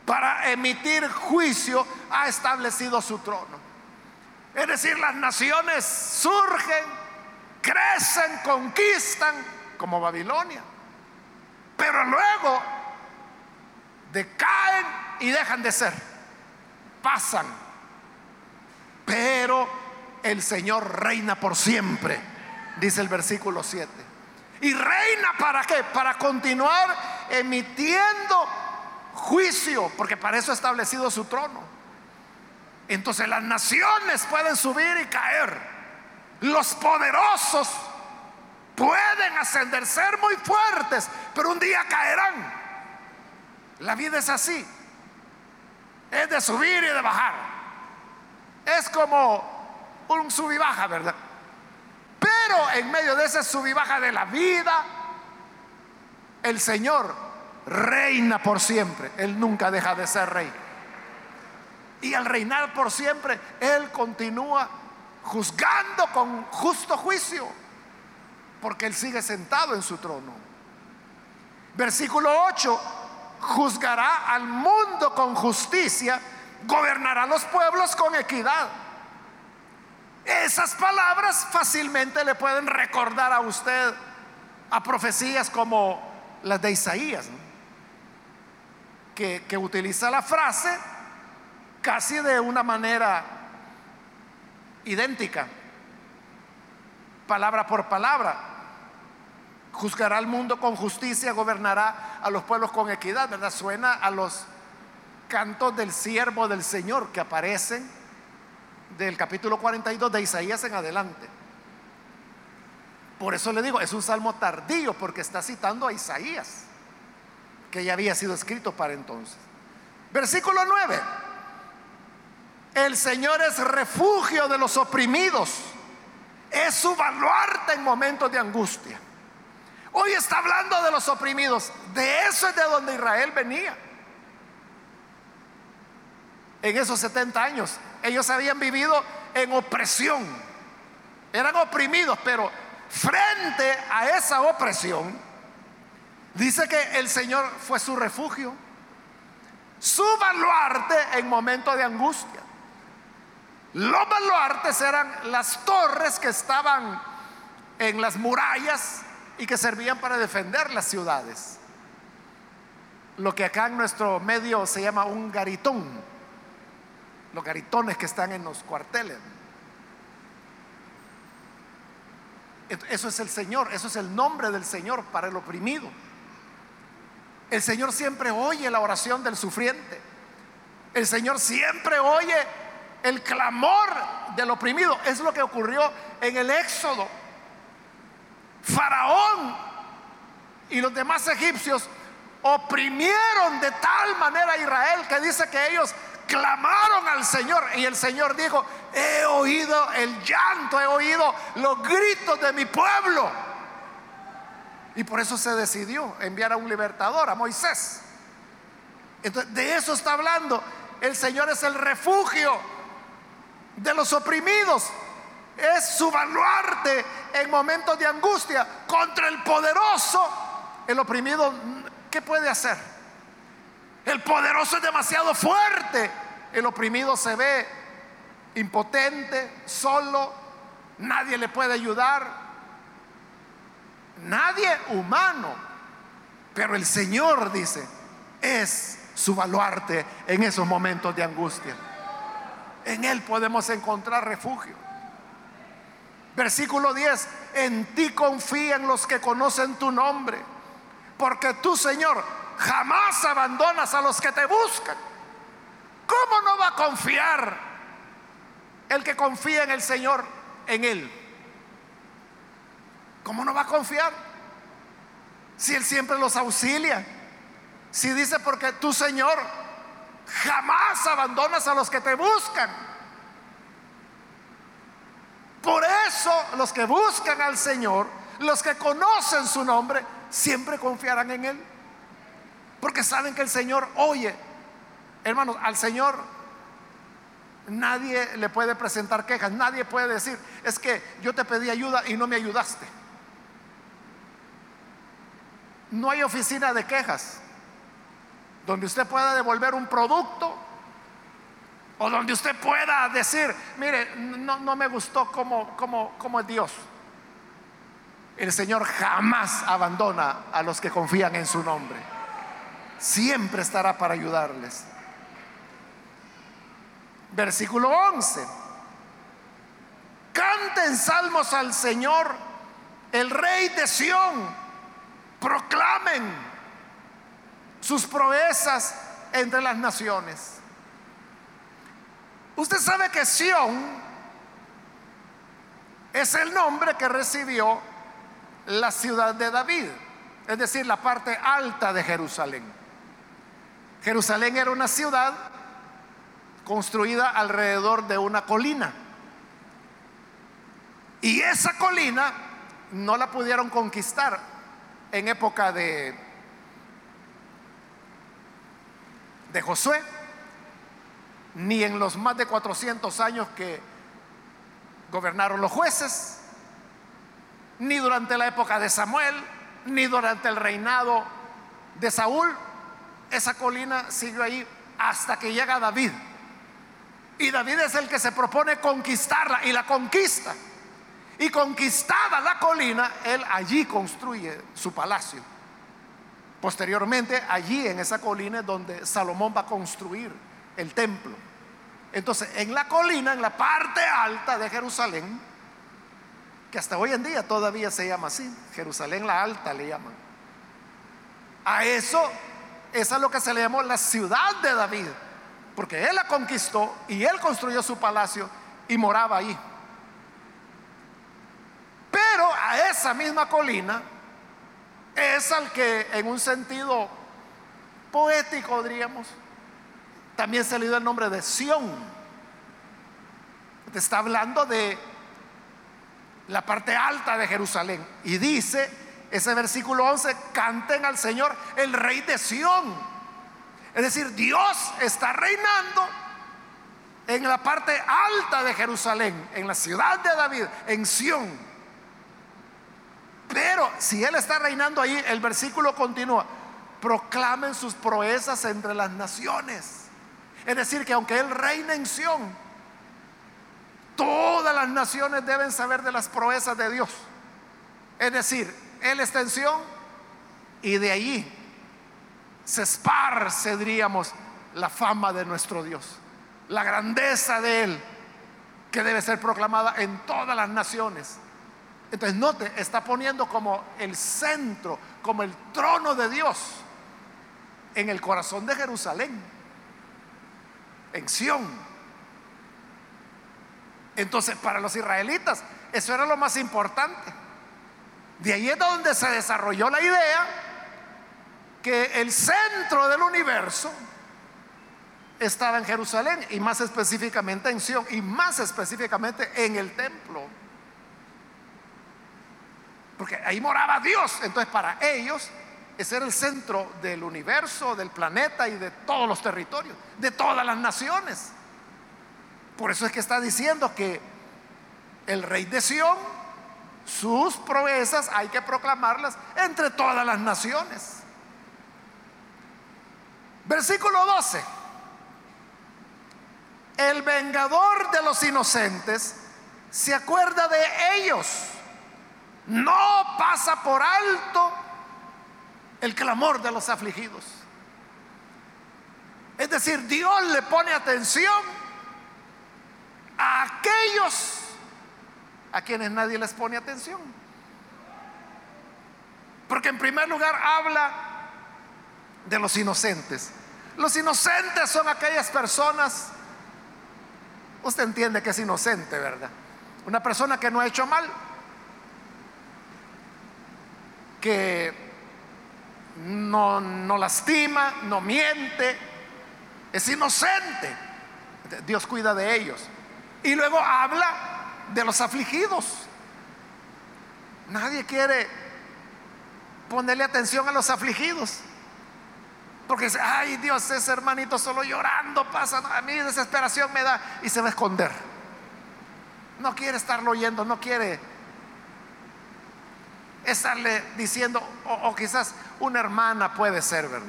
[SPEAKER 1] para emitir juicio, ha establecido su trono. Es decir, las naciones surgen, crecen, conquistan, como Babilonia, pero luego decaen y dejan de ser, pasan. Pero el Señor reina por siempre, dice el versículo 7. ¿Y reina para qué? Para continuar emitiendo juicio, porque para eso ha establecido su trono. Entonces las naciones pueden subir y caer. Los poderosos pueden ascender, ser muy fuertes, pero un día caerán. La vida es así. Es de subir y de bajar. Es como un sub y baja, ¿verdad? Pero en medio de ese sub y baja de la vida, el Señor reina por siempre. Él nunca deja de ser rey. Y al reinar por siempre, Él continúa juzgando con justo juicio, porque Él sigue sentado en su trono. Versículo 8, juzgará al mundo con justicia, gobernará los pueblos con equidad. Esas palabras fácilmente le pueden recordar a usted a profecías como las de Isaías que, utiliza la frase casi de una manera idéntica, palabra por palabra. Juzgará al mundo con justicia, gobernará a los pueblos con equidad, ¿verdad? Suena a los cantos del siervo del Señor que aparecen del capítulo 42 de Isaías en adelante. Por eso le digo, es un salmo tardío porque está citando a Isaías que ya había sido escrito para entonces. Versículo 9. El Señor es refugio de los oprimidos. Es su baluarte en momentos de angustia. Hoy está hablando de los oprimidos. De eso es de donde Israel venía. En esos 70 años. Ellos habían vivido en opresión. Eran oprimidos, pero frente a esa opresión, Dice que el Señor fue su refugio, su baluarte en momentos de angustia. Los baluartes eran las torres que estaban en las murallas y que servían para defender las ciudades. Lo que acá en nuestro medio se llama un garitón. Los garitones que están en los cuarteles. Eso es el Señor, eso es el nombre del Señor para el oprimido. El Señor siempre oye la oración del sufriente. El Señor siempre oye el clamor del oprimido. Es lo que ocurrió en el Éxodo. Faraón y los demás egipcios oprimieron de tal manera a Israel que dice que ellos clamaron al Señor y el Señor dijo, he oído el llanto, he oído los gritos de mi pueblo. Y por eso se decidió enviar a un libertador, a Moisés. Entonces, de eso está hablando. El Señor es el refugio de los oprimidos. Es su baluarte en momentos de angustia contra el poderoso. El oprimido, ¿qué puede hacer? El poderoso es demasiado fuerte. El oprimido se ve impotente, solo, nadie le puede ayudar. Nadie humano. Pero el Señor dice, es su baluarte en esos momentos de angustia. En Él podemos encontrar refugio. Versículo 10, en ti confían los que conocen tu nombre, porque tú, Señor, jamás abandonas a los que te buscan. ¿Cómo no va a confiar el que confía en el Señor en Él? ¿Cómo no va a confiar? Si Él siempre los auxilia. Si dice, porque tú, Señor, jamás abandonas a los que te buscan. Por eso los que buscan al Señor, los que conocen su nombre, siempre confiarán en Él. Porque saben que el Señor oye. Hermanos, al Señor nadie le puede presentar quejas, nadie puede decir, es que yo te pedí ayuda y no me ayudaste. No hay oficina de quejas donde usted pueda devolver un producto o donde usted pueda decir, mire, no, me gustó como, como, como es Dios. El Señor jamás abandona a los que confían en su nombre. Siempre estará para ayudarles. Versículo 11. Canten salmos al Señor, el Rey de Sión. Proclamen sus proezas entre las naciones. Usted sabe que Sión es el nombre que recibió la ciudad de David, es decir, la parte alta de Jerusalén. Jerusalén era una ciudad construida alrededor de una colina. Y esa colina no la pudieron conquistar en época de, de Josué ni en los más de 400 años que gobernaron los jueces, ni durante la época de Samuel, ni durante el reinado de Saúl. Esa colina siguió ahí hasta que llega David. Y David es el que se propone conquistarla y la conquista. Y conquistada la colina, él allí construye su palacio. Posteriormente, allí en esa colina es donde Salomón va a construir el templo. Entonces, en la colina, en la parte alta de Jerusalén, que hasta hoy en día todavía se llama así, Jerusalén la alta le llaman. A eso, esa es lo que se le llamó la ciudad de David, porque él la conquistó y él construyó su palacio y moraba ahí. Pero a esa misma colina es al que en un sentido poético, diríamos, también se le dio el nombre de Sión. Está hablando de la parte alta de Jerusalén. Y dice ese versículo 11, canten al Señor el rey de Sión. Es decir, Dios está reinando en la parte alta de Jerusalén, en la ciudad de David, en Sión. Pero si Él está reinando ahí, el versículo continúa, proclamen sus proezas entre las naciones. Es decir, que aunque Él reina en Sión, todas las naciones deben saber de las proezas de Dios. Es decir, Él está en Sión y de allí se esparce, diríamos, la fama de nuestro Dios, la grandeza de Él, que debe ser proclamada en todas las naciones. Entonces, note, está poniendo como el centro, como el trono de Dios en el corazón de Jerusalén en Sión. Entonces, para los israelitas, eso era lo más importante. De ahí es donde se desarrolló la idea que el centro del universo estaba en Jerusalén y más específicamente en Sión y más específicamente en el templo. Porque ahí moraba Dios. Entonces para ellos ese era el centro del universo, del planeta y de todos los territorios, de todas las naciones. Por eso es que está diciendo que el rey de Sión, sus proezas hay que proclamarlas entre todas las naciones. Versículo 12. El vengador de los inocentes se acuerda de ellos. No pasa por alto el clamor de los afligidos. Es decir, Dios le pone atención a aquellos a quienes nadie les pone atención. Porque en primer lugar habla de los inocentes. Los inocentes son aquellas personas, usted entiende que es inocente, ¿verdad? Una persona que no ha hecho mal, que no, no lastima, no miente, es inocente. Dios cuida de ellos. Y luego habla de los afligidos. Nadie quiere ponerle atención a los afligidos. Porque dice, ay Dios, ese hermanito solo llorando pasa, a mí desesperación me da y se va a esconder. No quiere estarlo oyendo, no quiere estarle diciendo, o, quizás una hermana puede ser, ¿verdad?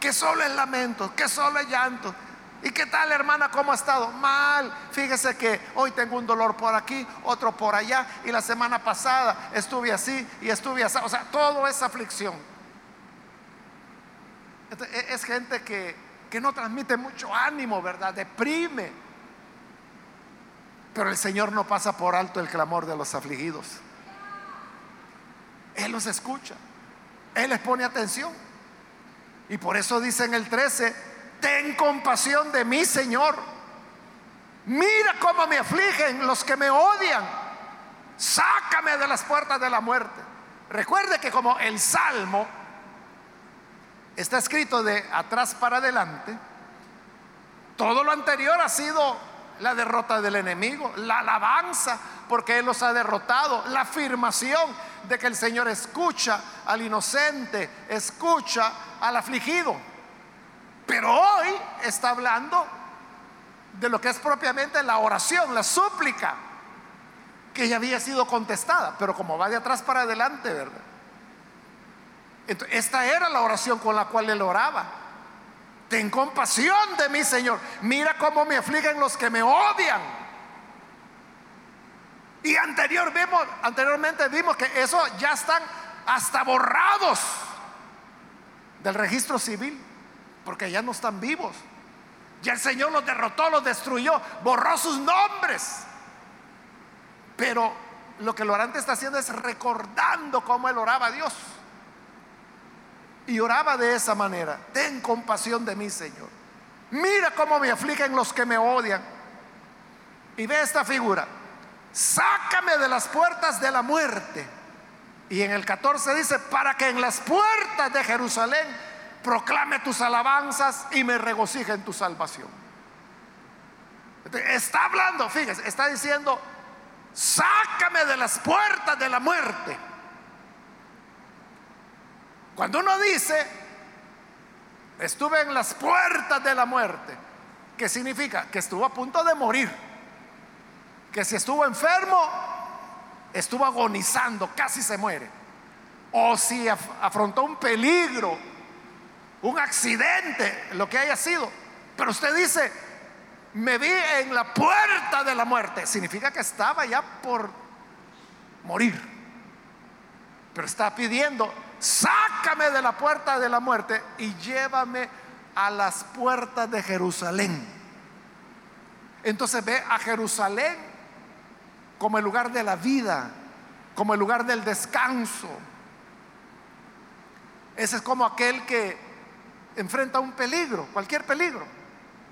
[SPEAKER 1] Que solo es lamento, que solo es llanto. ¿Y qué tal, hermana? ¿Cómo ha estado? Mal. Fíjese que hoy tengo un dolor por aquí, otro por allá, y la semana pasada estuve así y estuve así. O sea, todo es aflicción. E, es gente que, que no transmite mucho ánimo, ¿verdad? Deprime. Pero el Señor no pasa por alto el clamor de los afligidos. Él los escucha. Él les pone atención. Y por eso dice en el 13, ten compasión de mí, Señor. Mira cómo me afligen los que me odian. Sácame de las puertas de la muerte. Recuerde que como el Salmo está escrito de atrás para adelante, todo lo anterior ha sido la derrota del enemigo, la alabanza porque Él los ha derrotado, la afirmación de que el Señor escucha al inocente, escucha al afligido. Pero hoy está hablando de lo que es propiamente la oración, la súplica, que ya había sido contestada, pero como va de atrás para adelante, ¿verdad? esta era la oración con la cual él oraba. Ten compasión de mí, Señor. Mira cómo me afligen los que me odian. Y anterior vimos, anteriormente vimos que eso ya están hasta borrados del registro civil, porque ya no están vivos. Ya el Señor los derrotó, los destruyó, borró sus nombres. Pero lo que el orante está haciendo es recordando cómo él oraba a Dios. Y oraba de esa manera. Ten compasión de mí, Señor. Mira cómo me afligen los que me odian. Y ve esta figura. Sácame de las puertas de la muerte. Y en el 14 dice, para que en las puertas de Jerusalén proclame tus alabanzas y me regocije en tu salvación. Está hablando, fíjese, está diciendo, sácame de las puertas de la muerte. Cuando uno dice, estuve en las puertas de la muerte, ¿qué significa? Que estuvo a punto de morir, que si estuvo enfermo, estuvo agonizando, casi se muere, o si afrontó un peligro, un accidente, lo que haya sido, pero usted dice, me vi en la puerta de la muerte, significa que estaba ya por morir, pero está pidiendo sácame de la puerta de la muerte y llévame a las puertas de Jerusalén. Entonces ve a Jerusalén como el lugar de la vida, como el lugar del descanso. Ese es como aquel que enfrenta un peligro, cualquier peligro.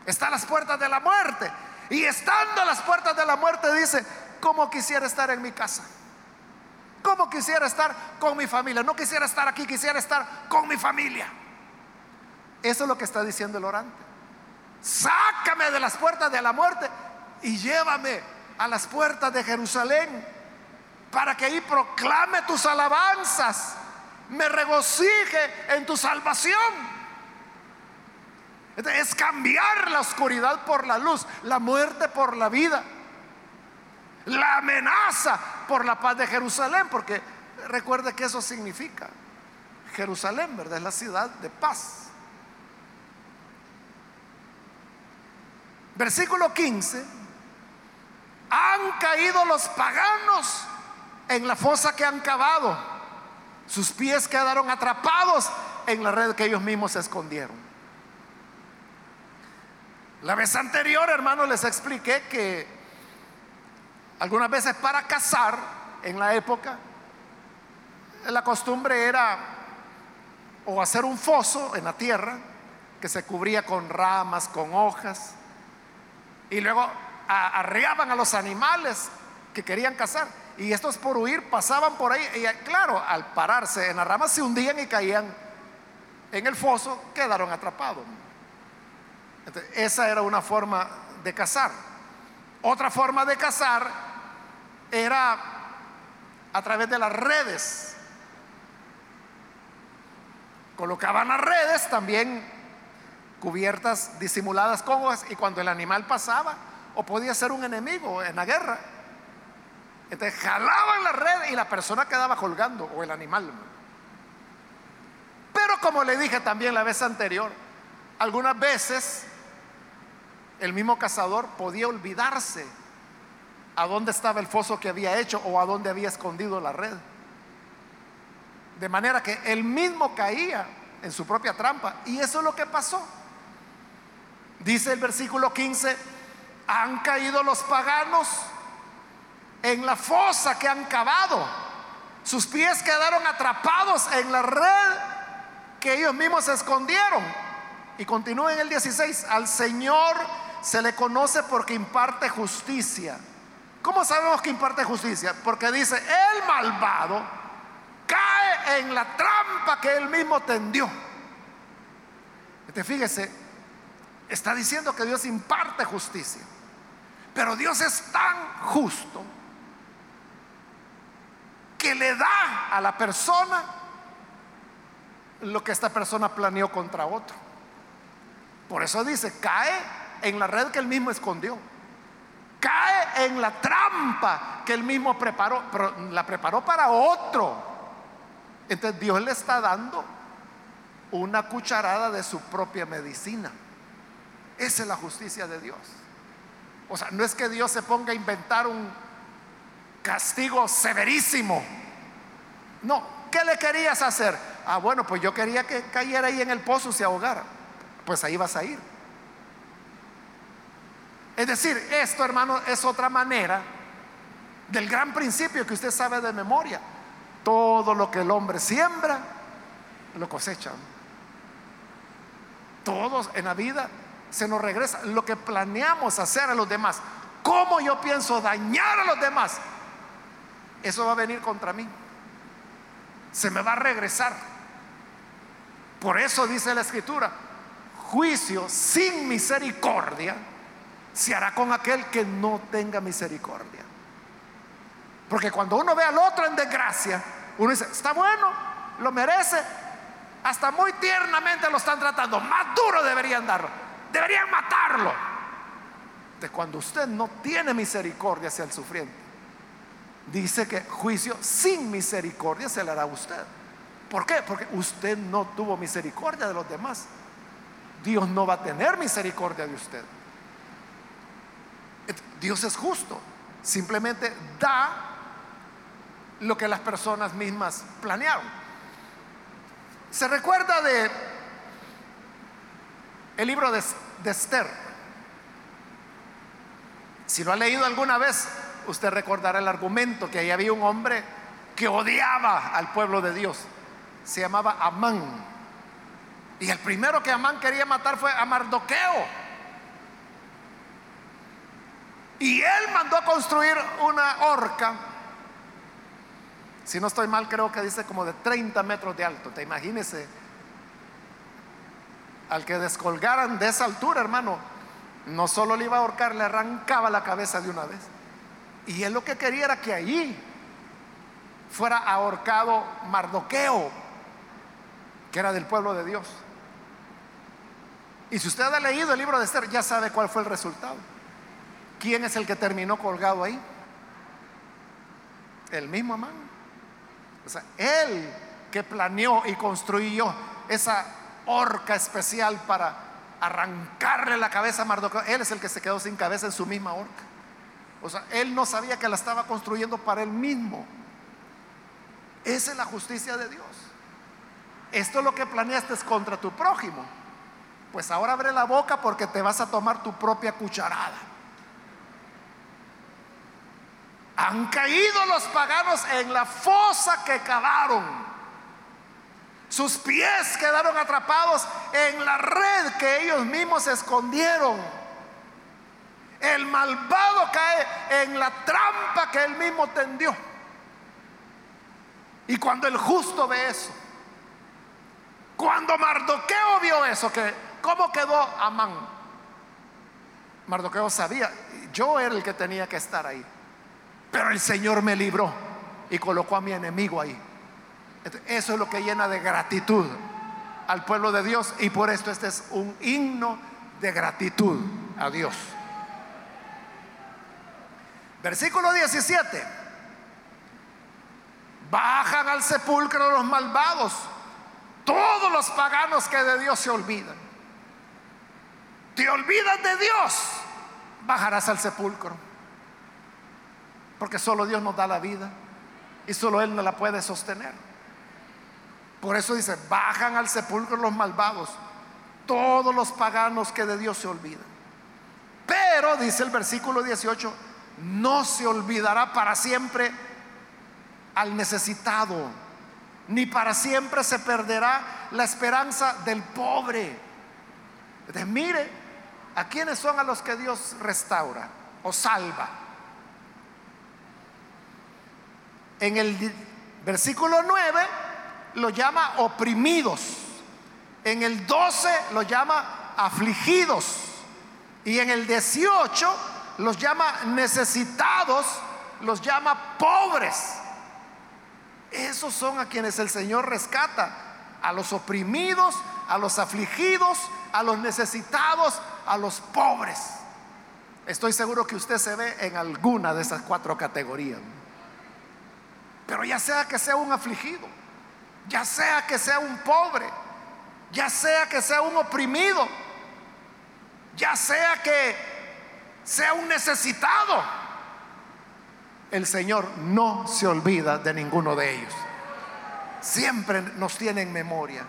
[SPEAKER 1] Está a las puertas de la muerte. Y estando a las puertas de la muerte dice, ¿cómo quisiera estar en mi casa? ¿Cómo quisiera estar con mi familia? No quisiera estar aquí, quisiera estar con mi familia. Eso es lo que está diciendo el orante. Sácame de las puertas de la muerte y llévame a las puertas de Jerusalén para que ahí proclame tus alabanzas me regocije en tu salvación. Es cambiar la oscuridad por la luz, la muerte por la vida, la amenaza por la paz de Jerusalén, porque recuerde que eso significa Jerusalén, ¿verdad? Es la ciudad de paz. Versículo 15. Han caído los paganos en la fosa que han cavado. Sus pies quedaron atrapados en la red que ellos mismos se escondieron. La vez anterior, hermanos, les expliqué que algunas veces para cazar en la época, la costumbre era o hacer un foso en la tierra que se cubría con ramas, con hojas, y luego arriaban a los animales que querían cazar. Y estos por huir pasaban por ahí. Y claro, al pararse en las ramas se hundían y caían en el foso, quedaron atrapados esa era una forma de cazar. Otra forma de cazar era a través de las redes. Colocaban las redes también cubiertas, disimuladas con hojas, y cuando el animal pasaba, o podía ser un enemigo en la guerra, entonces jalaban la red y la persona quedaba colgando, o el animal. Pero como le dije también la vez anterior, algunas veces el mismo cazador podía olvidarse a dónde estaba el foso que había hecho o a dónde había escondido la red. De manera que él mismo caía en su propia trampa. Y eso es lo que pasó. Dice el versículo 15, han caído los paganos en la fosa que han cavado. Sus pies quedaron atrapados en la red que ellos mismos escondieron. Y continúa en el 16, al Señor se le conoce porque imparte justicia. ¿Cómo sabemos que imparte justicia? Porque dice, el malvado cae en la trampa que él mismo tendió. Este, fíjese, está diciendo que Dios imparte justicia. Pero Dios es tan justo que le da a la persona lo que esta persona planeó contra otro. Por eso dice, cae en la red que él mismo escondió. Cae en la trampa que él mismo preparó, pero la preparó para otro. Entonces Dios le está dando una cucharada de su propia medicina. Esa es la justicia de Dios. O sea, no es que Dios se ponga a inventar un castigo severísimo. No, ¿qué le querías hacer? Ah, bueno, pues yo quería que cayera ahí en el pozo y se ahogara. Pues ahí vas a ir. Es decir, esto hermano es otra manera del gran principio que usted sabe de memoria. Todo lo que el hombre siembra, lo cosecha. Todos en la vida se nos regresa lo que planeamos hacer a los demás. ¿Cómo yo pienso dañar a los demás? Eso va a venir contra mí. Se me va a regresar. Por eso dice la escritura, juicio sin misericordia se hará con aquel que no tenga misericordia. Porque cuando uno ve al otro en desgracia, uno dice, está bueno, lo merece, hasta muy tiernamente lo están tratando, más duro deberían darlo, deberían matarlo. De cuando usted no tiene misericordia hacia el sufriente, dice que juicio sin misericordia se le hará a usted. ¿Por qué? Porque usted no tuvo misericordia de los demás. Dios no va a tener misericordia de usted. Dios es justo, simplemente da lo que las personas mismas planearon. Se recuerda de el libro de, de Esther. Si lo ha leído alguna vez, usted recordará el argumento que ahí había un hombre que odiaba al pueblo de Dios. Se llamaba Amán. Y el primero que Amán quería matar fue a Mardoqueo y él mandó a construir una horca. Si no estoy mal, creo que dice como de 30 metros de alto. Te imagínese al que descolgaran de esa altura, hermano, no solo le iba a ahorcar, le arrancaba la cabeza de una vez. Y él lo que quería era que allí fuera ahorcado Mardoqueo, que era del pueblo de Dios. Y si usted ha leído el libro de Esther, ya sabe cuál fue el resultado. ¿Quién es el que terminó colgado ahí? El mismo Amán. O sea, él que planeó y construyó esa horca especial para arrancarle la cabeza a Mardoqueo, él es el que se quedó sin cabeza en su misma horca. O sea, él no sabía que la estaba construyendo para él mismo. Esa es la justicia de Dios. Esto es lo que planeaste es contra tu prójimo. Pues ahora abre la boca porque te vas a tomar tu propia cucharada. Han caído los paganos en la fosa que cavaron. Sus pies quedaron atrapados en la red que ellos mismos escondieron. El malvado cae en la trampa que él mismo tendió. Y cuando el justo ve eso, cuando Mardoqueo vio eso, que cómo quedó Amán, Mardoqueo sabía, yo era el que tenía que estar ahí, pero el Señor me libró y colocó a mi enemigo ahí. Eso es lo que llena de gratitud al pueblo de Dios y por esto este es un himno de gratitud a Dios. Versículo 17. Bajan al sepulcro los malvados, todos los paganos que de Dios se olvidan. Te olvidas de Dios, bajarás al sepulcro. Porque solo Dios nos da la vida y solo Él no la puede sostener. Por eso dice, bajan al sepulcro los malvados, todos los paganos que de Dios se olvidan. Pero, dice el versículo 18, no se olvidará para siempre al necesitado, ni para siempre se perderá la esperanza del pobre. Entonces, mire, ¿a quiénes son a los que Dios restaura o salva? En el versículo 9 lo llama oprimidos, en el 12 lo llama afligidos y en el 18 los llama necesitados, los llama pobres. Esos son a quienes el Señor rescata, a los oprimidos, a los afligidos, a los necesitados, a los pobres. Estoy seguro que usted se ve en alguna de esas cuatro categorías. Pero ya sea que sea un afligido, ya sea que sea un pobre, ya sea que sea un oprimido, ya sea que sea un necesitado, el Señor no se olvida de ninguno de ellos. Siempre nos tiene en memoria.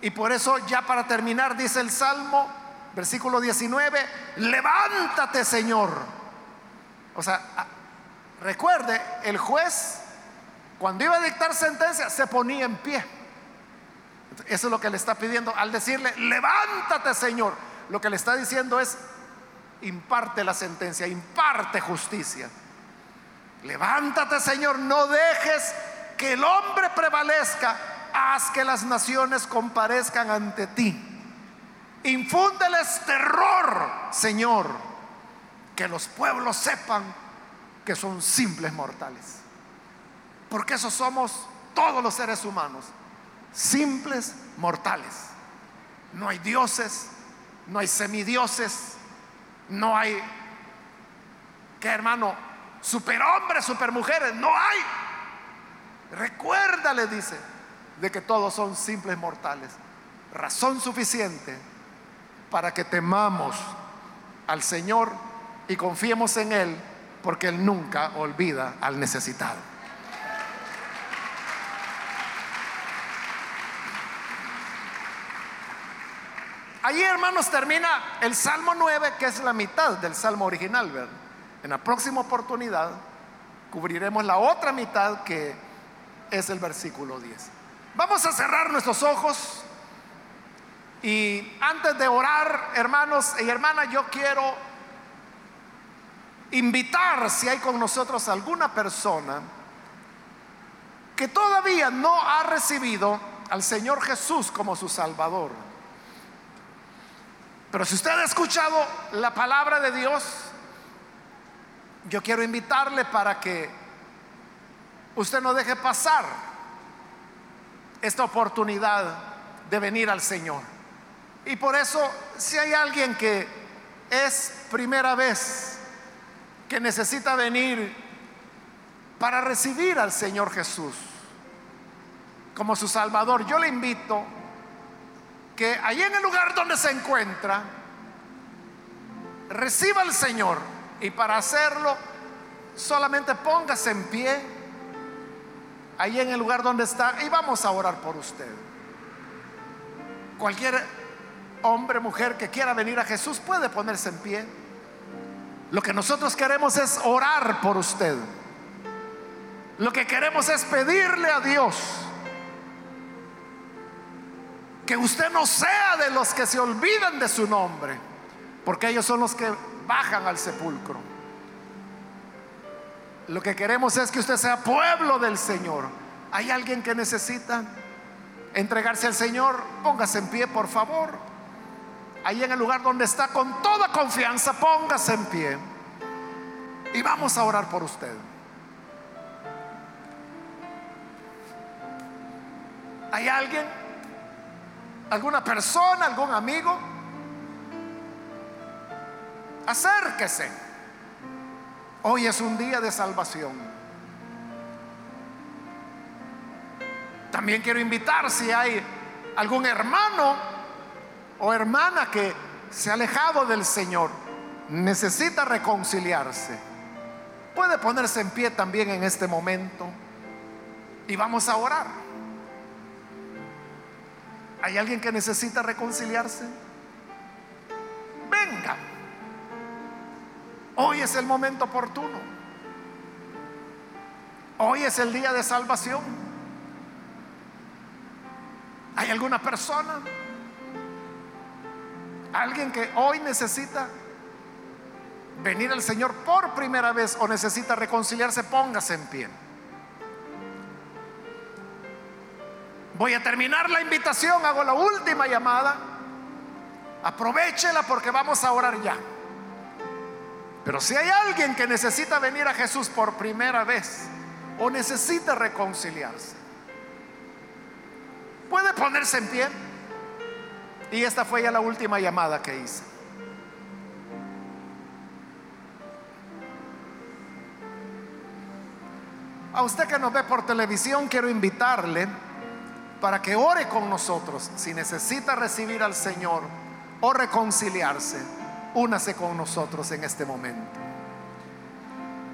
[SPEAKER 1] Y por eso ya para terminar dice el Salmo, versículo 19, levántate Señor. O sea, recuerde, el juez cuando iba a dictar sentencia se ponía en pie. Eso es lo que le está pidiendo al decirle, levántate Señor. Lo que le está diciendo es, imparte la sentencia, imparte justicia. Levántate, Señor, no dejes que el hombre prevalezca, haz que las naciones comparezcan ante ti. Infúndeles terror, Señor, que los pueblos sepan que son simples mortales. Porque eso somos todos los seres humanos, simples mortales. No hay dioses, no hay semidioses, no hay, que hermano, superhombres, supermujeres, no hay. Recuérdale, dice, de que todos son simples mortales. Razón suficiente para que temamos al Señor y confiemos en Él, porque Él nunca olvida al necesitado. Allí, hermanos, termina el Salmo 9, que es la mitad del Salmo original. En la próxima oportunidad cubriremos la otra mitad, que es el versículo 10. Vamos a cerrar nuestros ojos y antes de orar, hermanos y hermanas, yo quiero invitar si hay con nosotros alguna persona que todavía no ha recibido al Señor Jesús como su Salvador. Pero si usted ha escuchado la palabra de Dios, yo quiero invitarle para que usted no deje pasar esta oportunidad de venir al Señor. Y por eso, si hay alguien que es primera vez que necesita venir para recibir al Señor Jesús como su Salvador, yo le invito que ahí en el lugar donde se encuentra, reciba al Señor y para hacerlo solamente póngase en pie ahí en el lugar donde está y vamos a orar por usted. Cualquier hombre, mujer que quiera venir a Jesús puede ponerse en pie. Lo que nosotros queremos es orar por usted. Lo que queremos es pedirle a Dios que usted no sea de los que se olvidan de su nombre, porque ellos son los que bajan al sepulcro. Lo que queremos es que usted sea pueblo del Señor. ¿Hay alguien que necesita entregarse al Señor? Póngase en pie, por favor. Ahí en el lugar donde está, con toda confianza, póngase en pie. Y vamos a orar por usted. ¿Hay alguien? ¿Alguna persona? ¿Algún amigo? Acérquese. Hoy es un día de salvación. También quiero invitar si hay algún hermano o hermana que se ha alejado del Señor, necesita reconciliarse. Puede ponerse en pie también en este momento y vamos a orar. ¿Hay alguien que necesita reconciliarse? Venga. Hoy es el momento oportuno. Hoy es el día de salvación. ¿Hay alguna persona? ¿Alguien que hoy necesita venir al Señor por primera vez o necesita reconciliarse? Póngase en pie. Voy a terminar la invitación, hago la última llamada. Aprovechela porque vamos a orar ya. Pero si hay alguien que necesita venir a Jesús por primera vez o necesita reconciliarse, puede ponerse en pie. Y esta fue ya la última llamada que hice. A usted que nos ve por televisión, quiero invitarle para que ore con nosotros. Si necesita recibir al Señor o reconciliarse, únase con nosotros en este momento.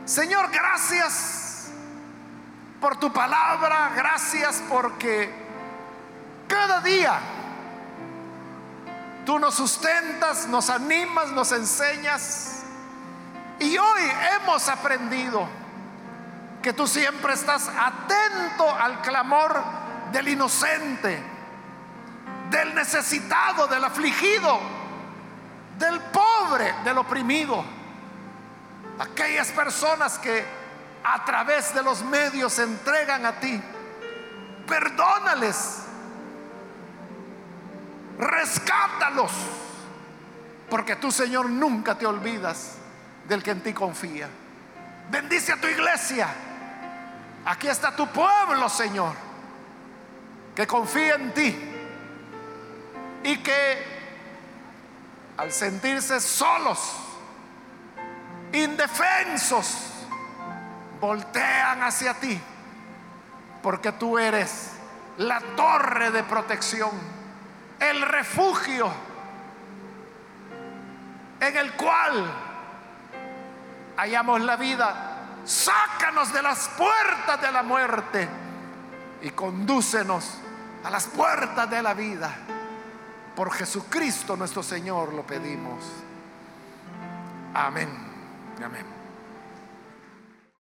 [SPEAKER 1] Señor, gracias por tu palabra, gracias porque cada día tú nos sustentas, nos animas, nos enseñas. Y hoy hemos aprendido que tú siempre estás atento al clamor del inocente, del necesitado, del afligido del pobre, del oprimido. Aquellas personas que a través de los medios se entregan a ti. Perdónales. Rescátalos. Porque tú, Señor, nunca te olvidas del que en ti confía. Bendice a tu iglesia. Aquí está tu pueblo, Señor, que confía en ti y que al sentirse solos, indefensos, voltean hacia ti, porque tú eres la torre de protección, el refugio en el cual hallamos la vida. Sácanos de las puertas de la muerte y condúcenos a las puertas de la vida. Por Jesucristo nuestro Señor lo pedimos. Amén. Amén.